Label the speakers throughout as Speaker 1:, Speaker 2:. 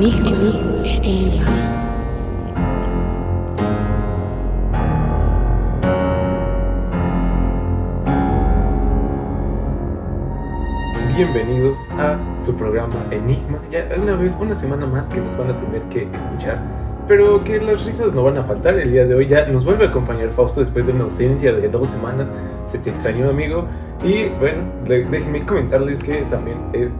Speaker 1: Enigma. Enigma.
Speaker 2: Bienvenidos a su programa Enigma. Ya una vez, una semana más que nos van a tener que escuchar. Pero que las risas no van a faltar el día de hoy. Ya nos vuelve a acompañar Fausto después de una ausencia de dos semanas. Se te extrañó, amigo. Y bueno, déjenme comentarles que también es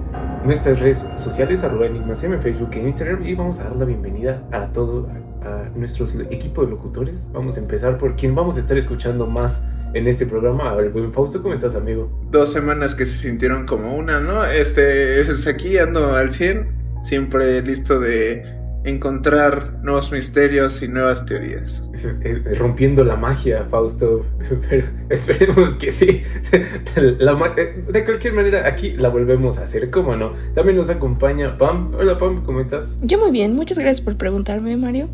Speaker 2: nuestras redes sociales, arroba enigmasm en Facebook e Instagram. Y vamos a dar la bienvenida a todo, a, a nuestro equipo de locutores. Vamos a empezar por quien vamos a estar escuchando más en este programa. El buen Fausto, ¿cómo estás, amigo?
Speaker 3: dos semanas que se sintieron como una, ¿no? Este, pues aquí ando al 100, siempre listo de encontrar nuevos misterios y nuevas teorías.
Speaker 2: Eh, eh, rompiendo la magia, Fausto. Pero esperemos que sí. La ma- eh, de cualquier manera, aquí la volvemos a hacer, ¿cómo no? También nos acompaña Pam. Hola, Pam, ¿cómo estás?
Speaker 1: Yo muy bien, muchas gracias por preguntarme, Mario.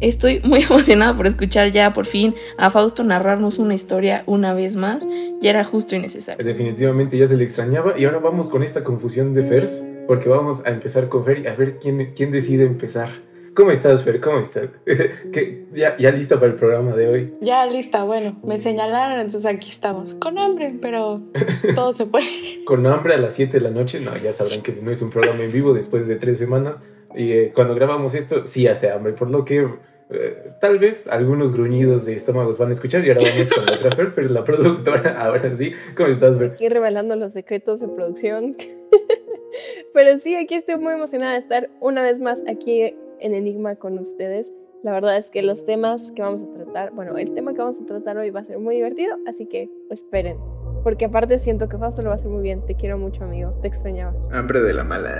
Speaker 1: Estoy muy emocionada por escuchar ya por fin a Fausto narrarnos una historia una vez más. Ya era justo y necesario.
Speaker 2: Definitivamente ya se le extrañaba. Y ahora vamos con esta confusión de Fers. Porque vamos a empezar con Fer y a ver quién, quién decide empezar. ¿Cómo estás, Fer? ¿Cómo estás? ¿Qué- ya, ¿Ya lista para el programa de hoy?
Speaker 4: Ya lista, bueno, me señalaron, entonces aquí estamos. Con hambre, pero todo se puede.
Speaker 2: Con hambre a las 7 de la noche, no, ya sabrán que no es un programa en vivo después de tres semanas. Y eh, cuando grabamos esto, sí hace hambre, por lo que eh, tal vez algunos gruñidos de estómagos van a escuchar. Y ahora vamos con la otra Fer, la productora. Ahora sí, ¿cómo estás, Fer?
Speaker 5: aquí revelando los secretos de producción. Pero sí, aquí estoy muy emocionada de estar una vez más aquí en Enigma con ustedes. La verdad es que los temas que vamos a tratar, bueno, el tema que vamos a tratar hoy va a ser muy divertido, así que esperen. Porque aparte siento que Fausto lo va a hacer muy bien. Te quiero mucho, amigo. Te extrañaba.
Speaker 3: Hambre de la mala.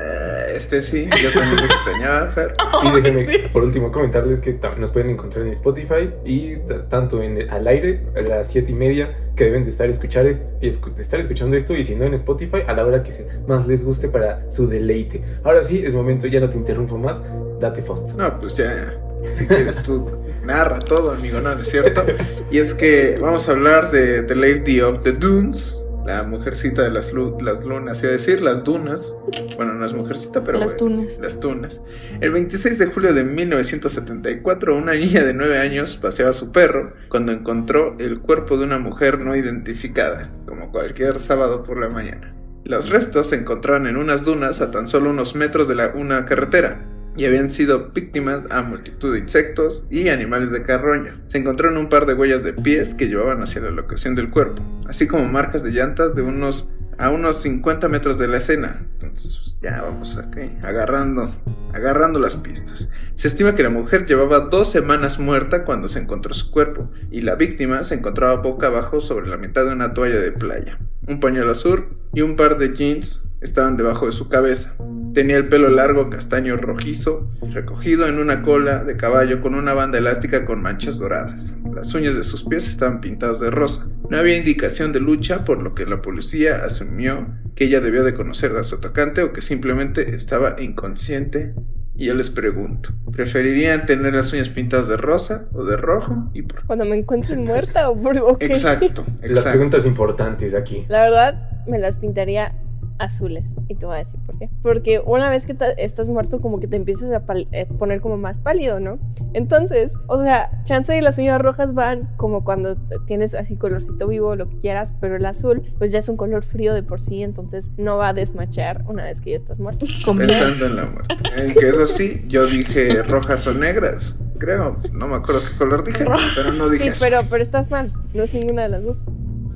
Speaker 3: Este sí, yo también te extrañaba, Fer.
Speaker 2: Y déjenme, por último, comentarles que nos pueden encontrar en Spotify y tanto en al aire a las 7 y media que deben de estar, escuchar escu- estar escuchando esto y si no en Spotify a la hora que más les guste para su deleite. Ahora sí, es momento, ya no te interrumpo más, date Fausto.
Speaker 3: No, pues ya, si quieres tú, narra todo, amigo, no, no es cierto. Y es que vamos a hablar de The Lady of the Dunes, la mujercita de las, lu- las lunas, iba a decir, las dunas. Bueno, no es mujercita, pero
Speaker 1: Las
Speaker 3: bueno,
Speaker 1: tunas.
Speaker 3: Las tunas. El 26 de julio de 1974, una niña de 9 años paseaba a su perro cuando encontró el cuerpo de una mujer no identificada, como cualquier sábado por la mañana. Los restos se encontraron en unas dunas a tan solo unos metros de la, una carretera y habían sido víctimas a multitud de insectos y animales de carroña. Se encontraron un par de huellas de pies que llevaban hacia la locación del cuerpo, así como marcas de llantas de unos a unos 50 metros de la escena. Entonces, pues, ya vamos aquí, agarrando, agarrando las pistas. Se estima que la mujer llevaba dos semanas muerta cuando se encontró su cuerpo, y la víctima se encontraba boca abajo sobre la mitad de una toalla de playa. Un pañuelo azul y un par de jeans estaban debajo de su cabeza. Tenía el pelo largo castaño rojizo, recogido en una cola de caballo con una banda elástica con manchas doradas. Las uñas de sus pies estaban pintadas de rosa. No había indicación de lucha, por lo que la policía asumió que ella debió de conocer a su atacante o que simplemente estaba inconsciente. Y yo les pregunto, ¿preferirían tener las uñas pintadas de rosa o de rojo? ¿Y por?
Speaker 5: Cuando me encuentren muerta o por o qué?
Speaker 3: Exacto,
Speaker 2: Las
Speaker 3: exacto.
Speaker 2: preguntas importantes aquí.
Speaker 5: La verdad, me las pintaría azules. Y te voy a decir por qué. Porque una vez que estás muerto, como que te empiezas a eh, poner como más pálido, ¿no? Entonces, o sea, chance y las uñas rojas van como cuando tienes así colorcito vivo, lo que quieras, pero el azul, pues ya es un color frío de por sí, entonces no va a desmachar una vez que ya estás muerto.
Speaker 3: Pensando en la muerte. En que eso sí, yo dije rojas o negras. Creo, no me acuerdo qué color dije, pero no dije
Speaker 5: Sí,
Speaker 3: eso.
Speaker 5: pero, pero estás mal. No es ninguna de las dos.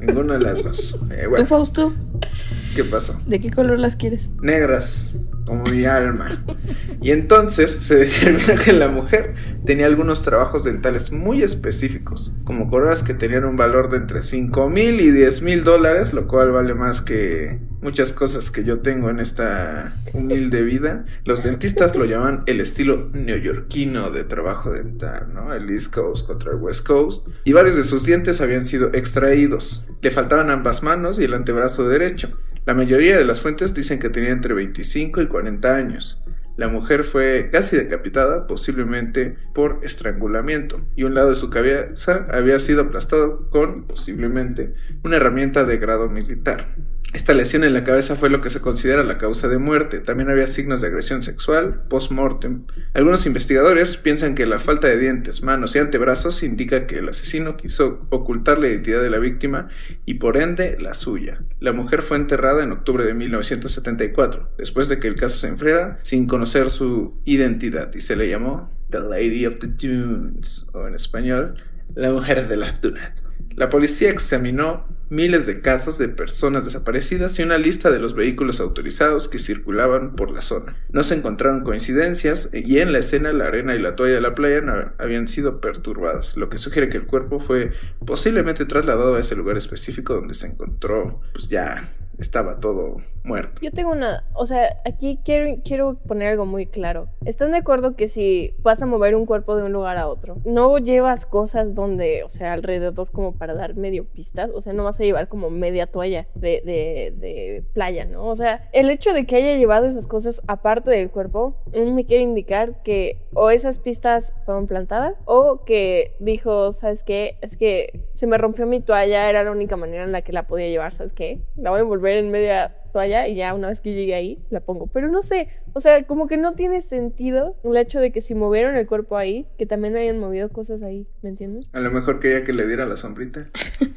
Speaker 3: Ninguna de las dos. Eh,
Speaker 1: ¿Tú, Fausto?
Speaker 3: ¿qué pasó?
Speaker 1: ¿De qué color las quieres?
Speaker 3: Negras, como mi alma. Y entonces se determinó que la mujer tenía algunos trabajos dentales muy específicos, como coronas que tenían un valor de entre 5 mil y 10 mil dólares, lo cual vale más que muchas cosas que yo tengo en esta humilde vida. Los dentistas lo llaman el estilo neoyorquino de trabajo dental, ¿no? El East Coast contra el West Coast. Y varios de sus dientes habían sido extraídos. Le faltaban ambas manos y el antebrazo derecho. La mayoría de las fuentes dicen que tenía entre 25 y 40 años. La mujer fue casi decapitada, posiblemente por estrangulamiento, y un lado de su cabeza había sido aplastado con, posiblemente, una herramienta de grado militar. Esta lesión en la cabeza fue lo que se considera la causa de muerte. También había signos de agresión sexual post-mortem. Algunos investigadores piensan que la falta de dientes, manos y antebrazos indica que el asesino quiso ocultar la identidad de la víctima y por ende la suya. La mujer fue enterrada en octubre de 1974, después de que el caso se enfriara sin conocer su identidad y se le llamó The Lady of the Dunes, o en español, la mujer de las dunas. La policía examinó miles de casos de personas desaparecidas y una lista de los vehículos autorizados que circulaban por la zona. No se encontraron coincidencias y en la escena la arena y la toalla de la playa no habían sido perturbadas, lo que sugiere que el cuerpo fue posiblemente trasladado a ese lugar específico donde se encontró pues ya estaba todo muerto.
Speaker 5: Yo tengo una, o sea, aquí quiero, quiero poner algo muy claro. ¿Están de acuerdo que si vas a mover un cuerpo de un lugar a otro, no llevas cosas donde, o sea, alrededor como para dar medio pistas? O sea, no vas a llevar como media toalla de, de, playa, ¿no? O sea, el hecho de que haya llevado esas cosas aparte del cuerpo me quiere indicar que o esas pistas fueron plantadas o que dijo, ¿sabes qué? Es que se me rompió mi toalla, era la única manera en la que la podía llevar, ¿sabes qué? La voy a envolver en media toalla y ya una vez que llegue ahí la pongo. Pero no sé, o sea, como que no tiene sentido el hecho de que si movieron el cuerpo ahí, que también hayan movido cosas ahí, ¿me entiendes?
Speaker 3: A lo mejor quería que le diera la sombrita.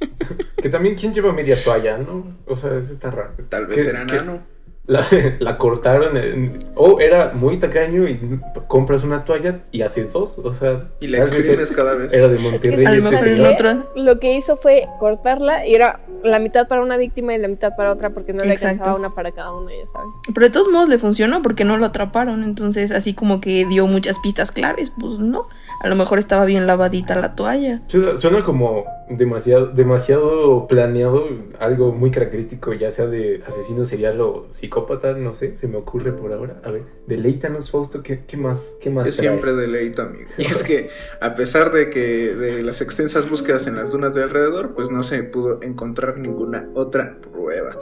Speaker 2: que también, ¿quién lleva media toalla, no? O sea, eso está raro.
Speaker 3: Tal vez era nano.
Speaker 2: La, la, cortaron o era muy tacaño y compras una toalla y haces dos o sea
Speaker 3: y la escribes cada vez.
Speaker 2: era de Monterrey
Speaker 5: es que este otro... lo que hizo fue cortarla y era la mitad para una víctima y la mitad para otra porque no le alcanzaba una para cada una ya saben.
Speaker 1: Pero de todos modos le funcionó porque no lo atraparon entonces así como que dio muchas pistas claves pues no a lo mejor estaba bien lavadita la toalla
Speaker 2: suena como demasiado demasiado planeado algo muy característico ya sea de asesino serial o psicópata no sé, se me ocurre por ahora. A ver, deleítanos, Fausto, ¿qué, qué más? Qué más
Speaker 3: Yo siempre deleito, amigo. Y es que, a pesar de que de las extensas búsquedas en las dunas de alrededor, pues no se pudo encontrar ninguna otra prueba.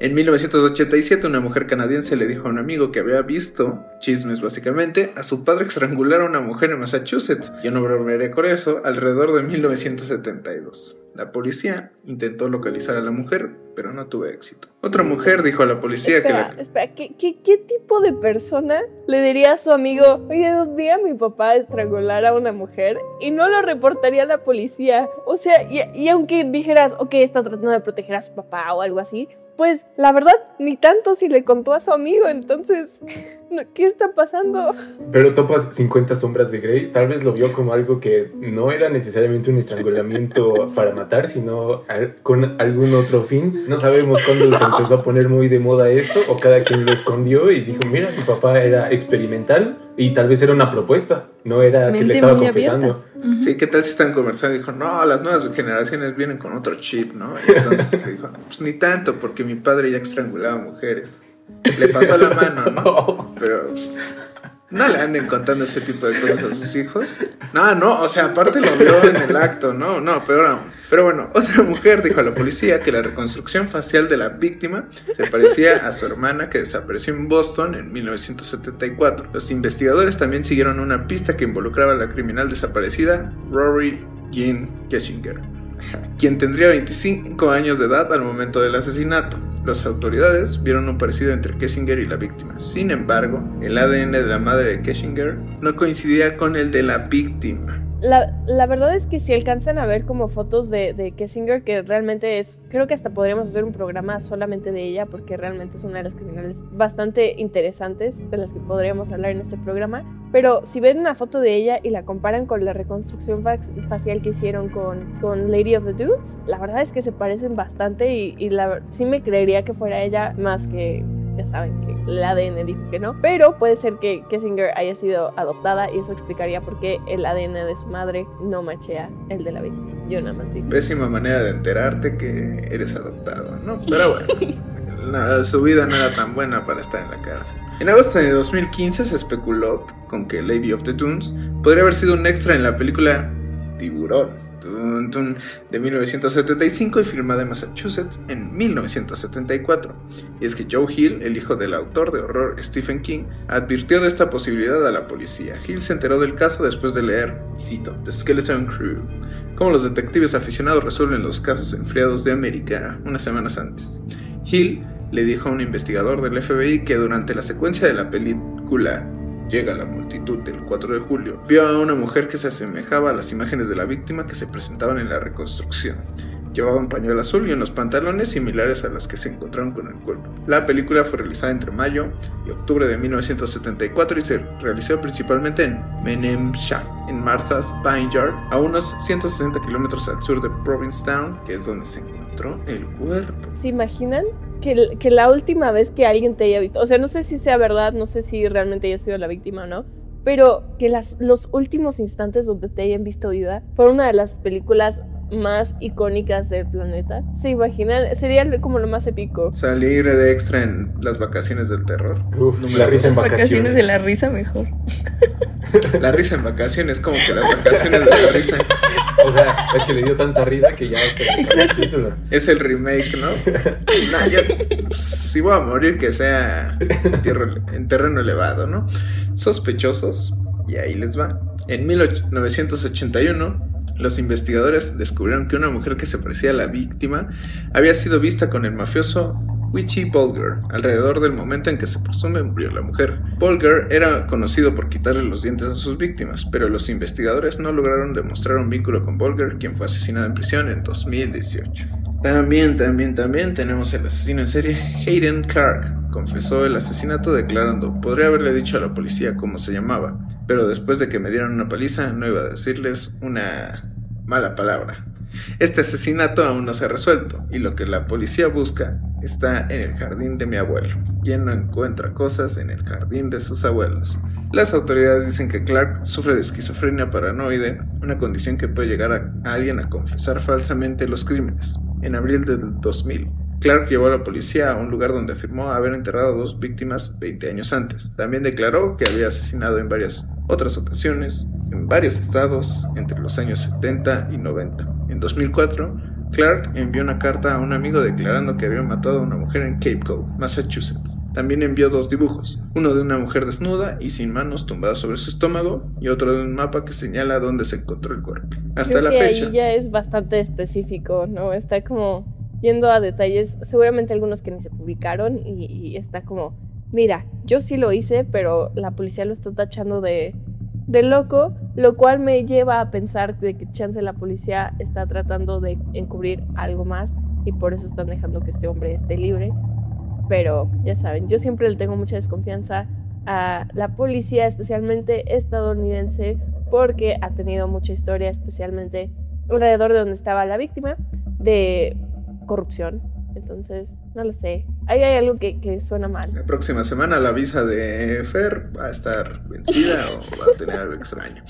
Speaker 3: En 1987, una mujer canadiense le dijo a un amigo que había visto, chismes básicamente, a su padre estrangular a una mujer en Massachusetts. Yo no bromearé con eso, alrededor de 1972. La policía intentó localizar a la mujer, pero no tuvo éxito. Otra mujer dijo a la policía
Speaker 5: que
Speaker 3: la...
Speaker 5: Espera, ¿qué, qué, tipo de persona le diría a su amigo, oye, vi a mi papá estrangular a una mujer y no lo reportaría a la policía? O sea, y, y aunque dijeras, ok, está tratando de proteger a su papá o algo así, pues la verdad, ni tanto si le contó a su amigo, entonces, ¿qué está pasando?
Speaker 2: Pero topas 50 sombras de Grey, tal vez lo vio como algo que no era necesariamente un estrangulamiento para matar, sino con algún otro fin. No sabemos cuándo se empezó a poner muy de moda esto, o cada quien lo escondió y dijo, mira, mi papá era experimental y tal vez era una propuesta, no era que le estaba confesando.
Speaker 3: Sí, ¿qué tal si están conversando? Dijo, no, las nuevas generaciones vienen con otro chip, ¿no? Y entonces dijo, pues ni tanto, porque mi padre ya estrangulaba mujeres. Le pasó la mano, ¿no? Pero pues, no le anden contando ese tipo de cosas a sus hijos. No, no, o sea, aparte lo vio en el acto, no, no, peor. Pero bueno, otra mujer dijo a la policía que la reconstrucción facial de la víctima se parecía a su hermana que desapareció en Boston en 1974. Los investigadores también siguieron una pista que involucraba a la criminal desaparecida Rory Jean Keshinger, quien tendría 25 años de edad al momento del asesinato. Las autoridades vieron un parecido entre Kessinger y la víctima. Sin embargo, el ADN de la madre de Kessinger no coincidía con el de la víctima.
Speaker 5: La, la, verdad es que si alcanzan a ver como fotos de, de, Kessinger, que realmente es, creo que hasta podríamos hacer un programa solamente de ella, porque realmente es una de las criminales bastante interesantes de las que podríamos hablar en este programa. Pero si ven una foto de ella y la comparan con la reconstrucción facial que hicieron con, con Lady of the Dudes, la verdad es que se parecen bastante y, y la, sí me creería que fuera ella más que ya saben que el ADN dijo que no, pero puede ser que Kessinger haya sido adoptada y eso explicaría por qué el ADN de su madre no machea el de la víctima. Yo nada más digo.
Speaker 3: Pésima manera de enterarte que eres adoptado, ¿no? Pero bueno. su vida no era tan buena para estar en la cárcel. En agosto de 2015 se especuló con que Lady of the Dunes podría haber sido un extra en la película Tiburón de 1975 y filmada en Massachusetts en 1974. Y es que Joe Hill, el hijo del autor de horror Stephen King, advirtió de esta posibilidad a la policía. Hill se enteró del caso después de leer, cito, The Skeleton Crew, cómo los detectives aficionados resuelven los casos enfriados de América unas semanas antes. Hill le dijo a un investigador del FBI que durante la secuencia de la película Llega la multitud del 4 de julio, vio a una mujer que se asemejaba a las imágenes de la víctima que se presentaban en la reconstrucción. Llevaba un pañuelo azul y unos pantalones similares a los que se encontraron con el cuerpo. La película fue realizada entre mayo y octubre de 1974 y se realizó principalmente en Menemsha, en Martha's Vineyard, a unos 160 kilómetros al sur de Provincetown, que es donde se encontró el cuerpo.
Speaker 5: ¿Se imaginan? Que, la última vez que alguien te haya visto, o sea, no sé si sea verdad, no sé si realmente haya sido la víctima o no, pero que las, los últimos instantes donde te hayan visto vida fue una de las películas más icónicas del planeta. ¿Se imaginan? Sería como lo más épico.
Speaker 3: Salir de extra en las vacaciones del terror.
Speaker 2: Uf, la risa en vacaciones.
Speaker 1: Vacaciones de la risa mejor.
Speaker 3: La risa en vacaciones, como que las vacaciones de la risa.
Speaker 2: O sea, es que le dio tanta risa que ya el título.
Speaker 3: Es el remake, ¿no? Nah, yo, pues, si voy a morir, que sea en, tierra- en terreno elevado, ¿no? Sospechosos, y ahí les va. En 1981, los investigadores descubrieron que una mujer que se parecía a la víctima había sido vista con el mafioso Witchy Bulger, alrededor del momento en que se presume murió la mujer. Bulger era conocido por quitarle los dientes a sus víctimas, pero los investigadores no lograron demostrar un vínculo con Bulger, quien fue asesinado en prisión en 2018. También, también, también tenemos el asesino en serie Hayden Clark. Confesó el asesinato declarando, podría haberle dicho a la policía cómo se llamaba, pero después de que me dieran una paliza no iba a decirles una mala palabra. Este asesinato aún no se ha resuelto y lo que la policía busca está en el jardín de mi abuelo, quien no encuentra cosas en el jardín de sus abuelos. Las autoridades dicen que Clark sufre de esquizofrenia paranoide, una condición que puede llegar a, alguien a confesar falsamente los crímenes. En abril del 2000, Clark llevó a la policía a un lugar donde afirmó haber enterrado a dos víctimas 20 años antes. También declaró que había asesinado en varias otras ocasiones, en varios estados, entre los años 70 y 90. En 2004, Clark envió una carta a un amigo declarando que había matado a una mujer en Cape Cod, Massachusetts. También envió dos dibujos, uno de una mujer desnuda y sin manos tumbada sobre su estómago y otro de un mapa que señala dónde se encontró el cuerpo. Hasta
Speaker 5: Creo
Speaker 3: la
Speaker 5: que
Speaker 3: fecha.
Speaker 5: ahí ya es bastante específico, ¿no? Está como yendo a detalles, seguramente algunos que ni se publicaron y, y está como, mira, yo sí lo hice, pero la policía lo está tachando de, de loco, lo cual me lleva a pensar de que chance la policía está tratando de encubrir algo más y por eso están dejando que este hombre esté libre. Pero ya saben, yo siempre le tengo mucha desconfianza a la policía, especialmente estadounidense, porque ha tenido mucha historia, especialmente alrededor de donde estaba la víctima, de corrupción. Entonces, no lo sé. Ahí hay algo que, que suena mal.
Speaker 3: La próxima semana la visa de Fer va a estar vencida o va a tener algo extraño.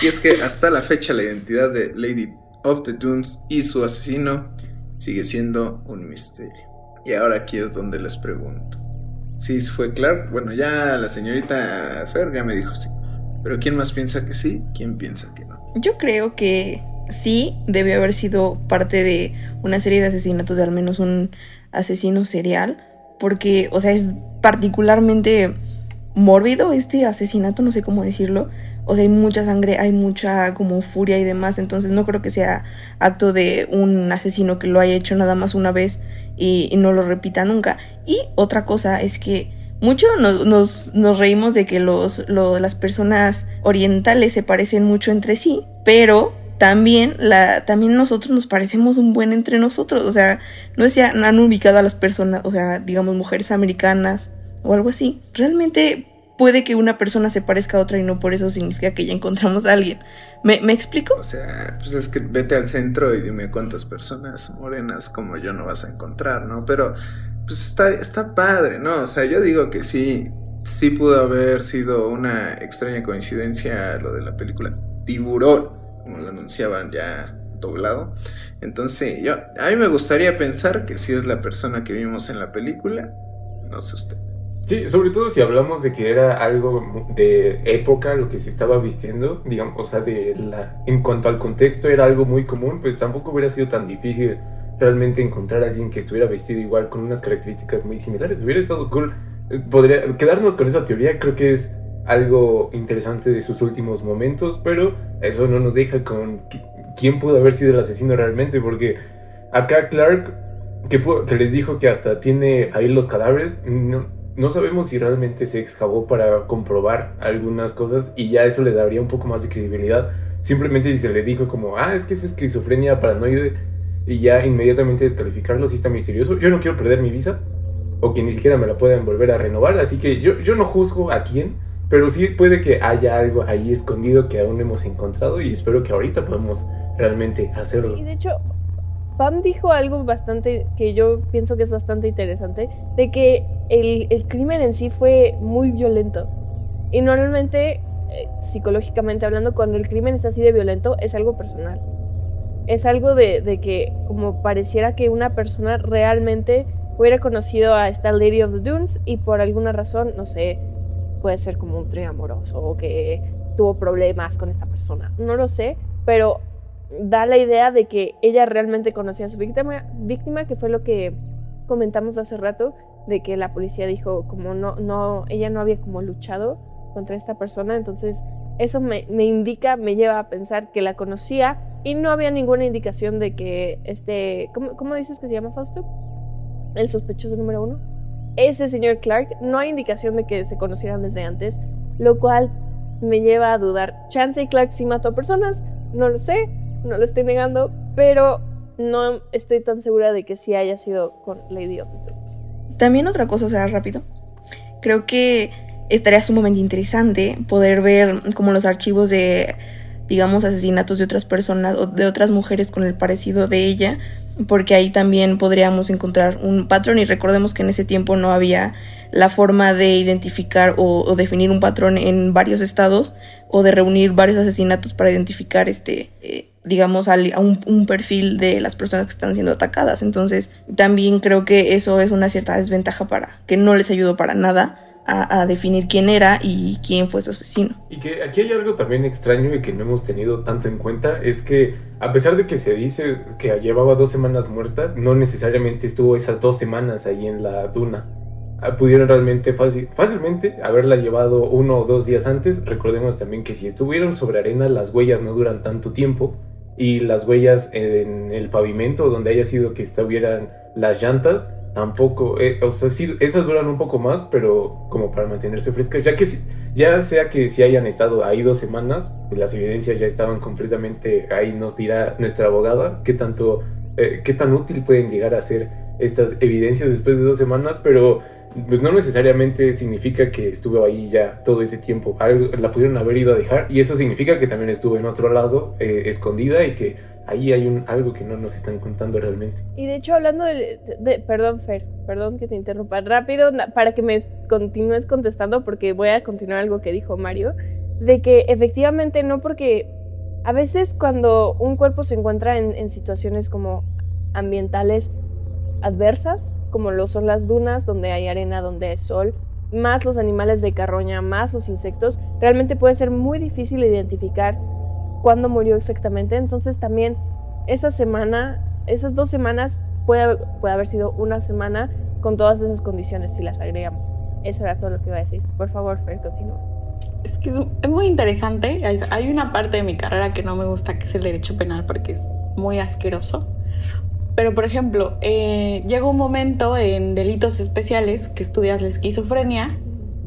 Speaker 3: Y es que hasta la fecha la identidad de Lady of the Dunes y su asesino sigue siendo un misterio. Y ahora aquí es donde les pregunto. Si fue Clark, bueno, ya la señorita Fer ya me dijo sí. Pero ¿quién más piensa que sí? ¿Quién piensa que no?
Speaker 1: Yo creo que sí debió haber sido parte de una serie de asesinatos de al menos un asesino serial. Porque, o sea, es particularmente mórbido este asesinato, no sé cómo decirlo. O sea, hay mucha sangre, hay mucha como furia y demás. Entonces no creo que sea acto de un asesino que lo haya hecho nada más una vez y, no lo repita nunca. Y otra cosa es que mucho nos, nos, reímos de que las personas orientales se parecen mucho entre sí, pero también, la, también nosotros nos parecemos un buen entre nosotros. O sea, no si han, han ubicado a las personas, o sea, digamos mujeres americanas o algo así. Realmente puede que una persona se parezca a otra y no por eso significa que ya encontramos a alguien. ¿Me, ¿me explico?
Speaker 3: O sea, pues es que vete al centro y dime cuántas personas morenas como yo no vas a encontrar, ¿no? Pero, pues está, está padre, ¿no? O sea, yo digo que sí, sí pudo haber sido una extraña coincidencia lo de la película Tiburón, como lo anunciaban ya doblado. Entonces, yo, a mí me gustaría pensar que sí es la persona que vimos en la película, no sé usted.
Speaker 2: Sí, sobre todo si hablamos de que era algo de época lo que se estaba vistiendo, digamos, o sea, de la, en cuanto al contexto era algo muy común, pues tampoco hubiera sido tan difícil realmente encontrar a alguien que estuviera vestido igual con unas características muy similares. Hubiera estado cool. Eh, Podría quedarnos con esa teoría, creo que es algo interesante de sus últimos momentos, pero eso no nos deja con qui- quién pudo haber sido el asesino realmente, porque acá Clark, que, que les dijo que hasta tiene ahí los cadáveres, no, no sabemos si realmente se excavó para comprobar algunas cosas y ya eso le daría un poco más de credibilidad. Simplemente si se le dijo como, ah, es que es esquizofrenia paranoide y ya inmediatamente descalificarlo si está misterioso. Yo no quiero perder mi visa o que ni siquiera me la puedan volver a renovar, así que yo, yo no juzgo a quién, pero sí puede que haya algo ahí escondido que aún hemos encontrado y espero que ahorita podamos realmente hacerlo.
Speaker 5: Y de hecho, Pam dijo algo bastante que yo pienso que es bastante interesante, de que el, el crimen en sí fue muy violento. Y normalmente, eh, psicológicamente hablando, cuando el crimen es así de violento, es algo personal. Es algo de, de que como pareciera que una persona realmente hubiera conocido a esta Lady of the Dunes y por alguna razón, no sé, puede ser como un trío amoroso o que tuvo problemas con esta persona. No lo sé, pero da la idea de que ella realmente conocía a su víctima, víctima que fue lo que comentamos hace rato, de que la policía dijo como no, no, ella no había como luchado contra esta persona, entonces eso me, me indica, me lleva a pensar que la conocía y no había ninguna indicación de que este, ¿cómo, cómo dices que se llama Fausto? El sospechoso número uno. Ese señor Clark, no hay indicación de que se conocieran desde antes, lo cual me lleva a dudar. Chance y Clark sí mató a personas, no lo sé, no lo estoy negando, pero no estoy tan segura de que sí haya sido con Lady of the Dunes.
Speaker 1: También otra cosa, o sea, rápido. Creo que estaría sumamente interesante poder ver como los archivos de, digamos, asesinatos de otras personas o de otras mujeres con el parecido de ella, porque ahí también podríamos encontrar un patrón y recordemos que en ese tiempo no había la forma de identificar o, o definir un patrón en varios estados o de reunir varios asesinatos para identificar este eh, digamos al- a un, un perfil de las personas que están siendo atacadas. Entonces también creo que eso es una cierta desventaja para que no les ayudó para nada a, a definir quién era y quién fue su asesino
Speaker 2: Y que aquí hay algo también extraño y que no hemos tenido tanto en cuenta, es que a pesar de que se dice que llevaba dos semanas muerta, no necesariamente estuvo esas dos semanas ahí en la duna. Ah, Pudieron realmente fácil- fácilmente haberla llevado uno o dos días antes. Recordemos también que si estuvieron sobre arena, las huellas no duran tanto tiempo. Y las huellas en el pavimento, donde haya sido que estuvieran las llantas, tampoco, eh, o sea, sí, esas duran un poco más, pero como para mantenerse frescas, ya que si, ya sea que si hayan estado ahí dos semanas, pues las evidencias ya estaban completamente, ahí nos dirá nuestra abogada qué tanto, eh, qué tan útil pueden llegar a ser estas evidencias después de dos semanas, pero pues no necesariamente significa que estuvo ahí ya todo ese tiempo, la pudieron haber ido a dejar y eso significa que también estuvo en otro lado, eh, escondida y que ahí hay un, algo que no nos están contando realmente.
Speaker 5: Y de hecho, hablando de, de- Perdón, Fer, perdón que te interrumpa. Rápido, para que me continúes contestando, porque voy a continuar algo que dijo Mario, de que efectivamente no porque a veces cuando un cuerpo se encuentra en, en situaciones como ambientales adversas, como lo son las dunas, donde hay arena, donde hay sol, más los animales de carroña, más los insectos, realmente puede ser muy difícil identificar cuándo murió exactamente. Entonces también esa semana, esas dos semanas, puede, puede haber sido una semana con todas esas condiciones si las agregamos. Eso era todo lo que iba a decir. Por favor, Fer, continúa.
Speaker 4: Es que es, muy interesante. Hay una parte de mi carrera que no me gusta, que es el derecho penal, porque es muy asqueroso. Pero, por ejemplo, eh, llega un momento en delitos especiales que estudias la esquizofrenia,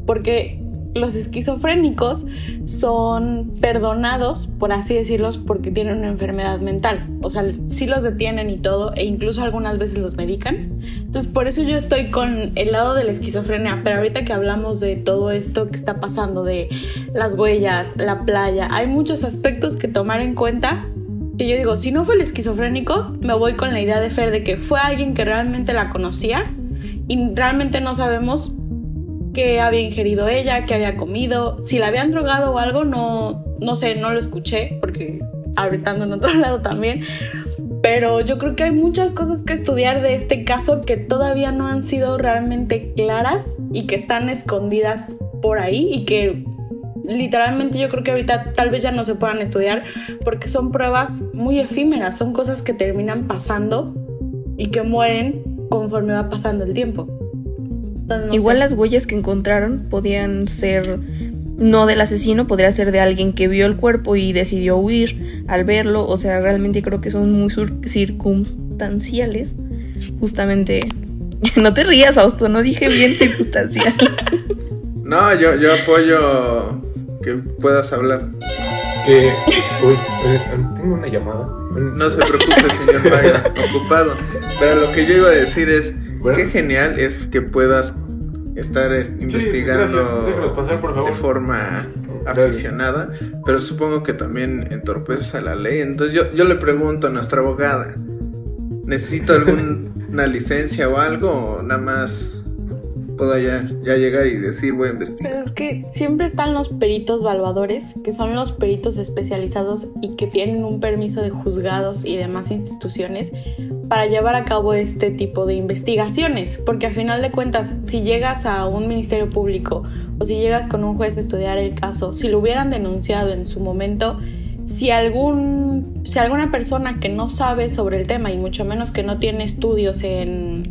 Speaker 4: porque los esquizofrénicos son perdonados, por así decirlos, porque tienen una enfermedad mental. O sea, sí los detienen y todo, e incluso algunas veces los medican. Entonces, por eso yo estoy con el lado de la esquizofrenia. Pero ahorita que hablamos de todo esto que está pasando, de las huellas, la playa, hay muchos aspectos que tomar en cuenta. Que yo digo, si no fue el esquizofrénico, me voy con la idea de Fer de que fue alguien que realmente la conocía y realmente no sabemos qué había ingerido ella, qué había comido, si la habían drogado o algo, no, no sé, no lo escuché porque ahorita en otro lado también. Pero yo creo que hay muchas cosas que estudiar de este caso que todavía no han sido realmente claras y que están escondidas por ahí y que literalmente yo creo que ahorita tal vez ya no se puedan estudiar porque son pruebas muy efímeras, son cosas que terminan pasando y que mueren conforme va pasando el tiempo.
Speaker 1: Entonces, no Igual sé. las huellas que encontraron podían ser no del asesino, podría ser de alguien que vio el cuerpo y decidió huir al verlo, o sea, realmente creo que son muy circunstanciales. Justamente, no te rías, Fausto, no dije bien circunstancial.
Speaker 3: No, yo, yo apoyo que puedas hablar.
Speaker 2: Que. Uy, eh, tengo una llamada.
Speaker 3: No se preocupe, señor Mario, ocupado. Pero lo que yo iba a decir es: bueno. qué genial es que puedas estar es, investigando
Speaker 2: sí, pasar, por favor.
Speaker 3: de forma aficionada, pero supongo que también entorpeces a la ley. Entonces yo, yo le pregunto a nuestra abogada, ¿necesito alguna licencia o algo? O nada más pueda ya, llegar y decir voy a investigar.
Speaker 4: Pero es que siempre están los peritos valuadores, que son los peritos especializados y que tienen un permiso de juzgados y demás instituciones para llevar a cabo este tipo de investigaciones, porque al final de cuentas, si llegas a un ministerio público o si llegas con un juez a estudiar el caso, si lo hubieran denunciado en su momento, si algún si alguna persona que no sabe sobre el tema y mucho menos que no tiene estudios en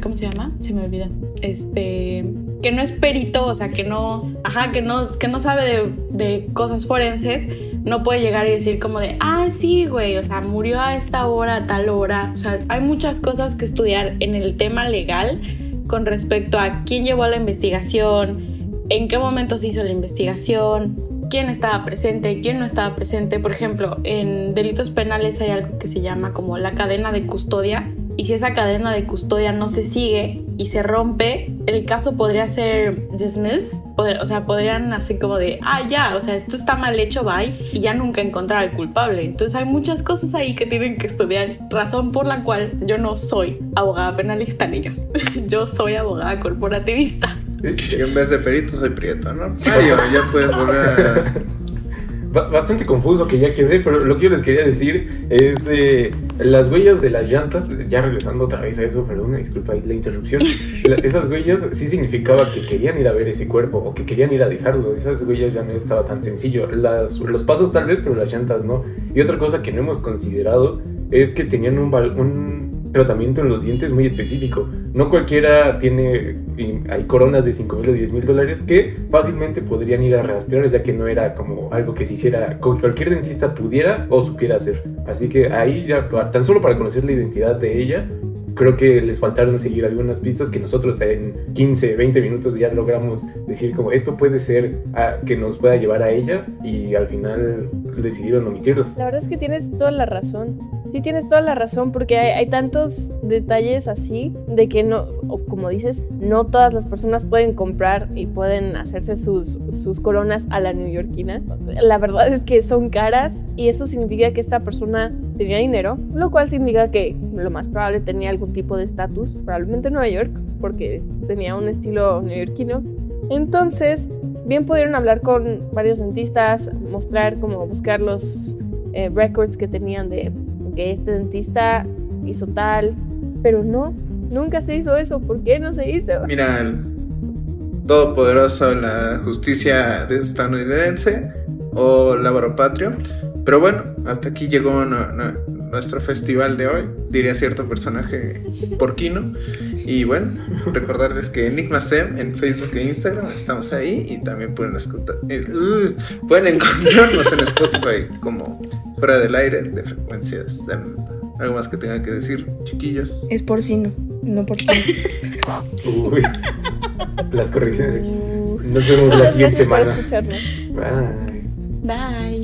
Speaker 4: ¿cómo se llama? Se me olvida. Este, que no es perito, o sea, que no, ajá, que no, que no sabe de, de cosas forenses, no puede llegar y decir como de, ah, sí, güey, o sea, murió a esta hora, a tal hora. O sea, hay muchas cosas que estudiar en el tema legal con respecto a quién llevó a la investigación, en qué momento se hizo la investigación, quién estaba presente, quién no estaba presente. Por ejemplo, en delitos penales hay algo que se llama como la cadena de custodia, y si esa cadena de custodia no se sigue y se rompe, el caso podría ser dismissed, o sea, podrían así como de, ah, ya, o sea, esto está mal hecho, bye, y ya nunca encontrar al culpable. Entonces hay muchas cosas ahí que tienen que estudiar, razón por la cual yo no soy abogada penalista, niños. yo soy abogada corporativista.
Speaker 3: Y en vez de perito soy prieto, ¿no? Mario, ya puedes volver a
Speaker 2: bastante confuso que ya quedé, pero lo que yo les quería decir es eh, las huellas de las llantas, ya regresando otra vez a eso, perdón, disculpa la interrupción, esas huellas sí significaba que querían ir a ver ese cuerpo o que querían ir a dejarlo, esas huellas ya no estaba tan sencillo, las, los pasos tal vez, pero las llantas no. Y otra cosa que no hemos considerado es que tenían un, un tratamiento en los dientes muy específico. No cualquiera tiene, hay coronas de 5 mil o 10 mil dólares que fácilmente podrían ir a rastrear ya que no era como algo que se hiciera, cualquier dentista pudiera o supiera hacer. Así que ahí ya, tan solo para conocer la identidad de ella, creo que les faltaron seguir algunas pistas que nosotros en 15, 20 minutos ya logramos decir como esto puede ser a, que nos pueda llevar a ella y al final decidieron omitirlos.
Speaker 5: La verdad es que tienes toda la razón. Sí, tienes toda la razón porque hay, tantos detalles así de que no, como dices, no todas las personas pueden comprar y pueden hacerse sus, sus coronas a la neoyorquina. La verdad es que son caras y eso significa que esta persona tenía dinero, lo cual significa que lo más probable tenía algún tipo de estatus, probablemente en Nueva York, porque tenía un estilo neoyorquino. Entonces, bien pudieron hablar con varios dentistas, mostrar cómo buscar los eh, records que tenían de que este dentista hizo tal, pero no, nunca se hizo eso. ¿Por qué no se hizo?
Speaker 3: Mira, el todopoderoso la justicia estadounidense o patrio Pero bueno, hasta aquí llegó nuestro festival de hoy, diría cierto personaje porquino. Y bueno, recordarles que Enigma Sem en Facebook e Instagram estamos ahí y también pueden escuchar, eh, pueden encontrarnos en Spotify como fuera del aire de frecuencias Sem. ¿Algo más que tengan que decir, chiquillos?
Speaker 1: Es porcino, no porquino.
Speaker 2: Uy, las correcciones aquí. Nos vemos la siguiente semana.
Speaker 5: Bye.
Speaker 4: Bye.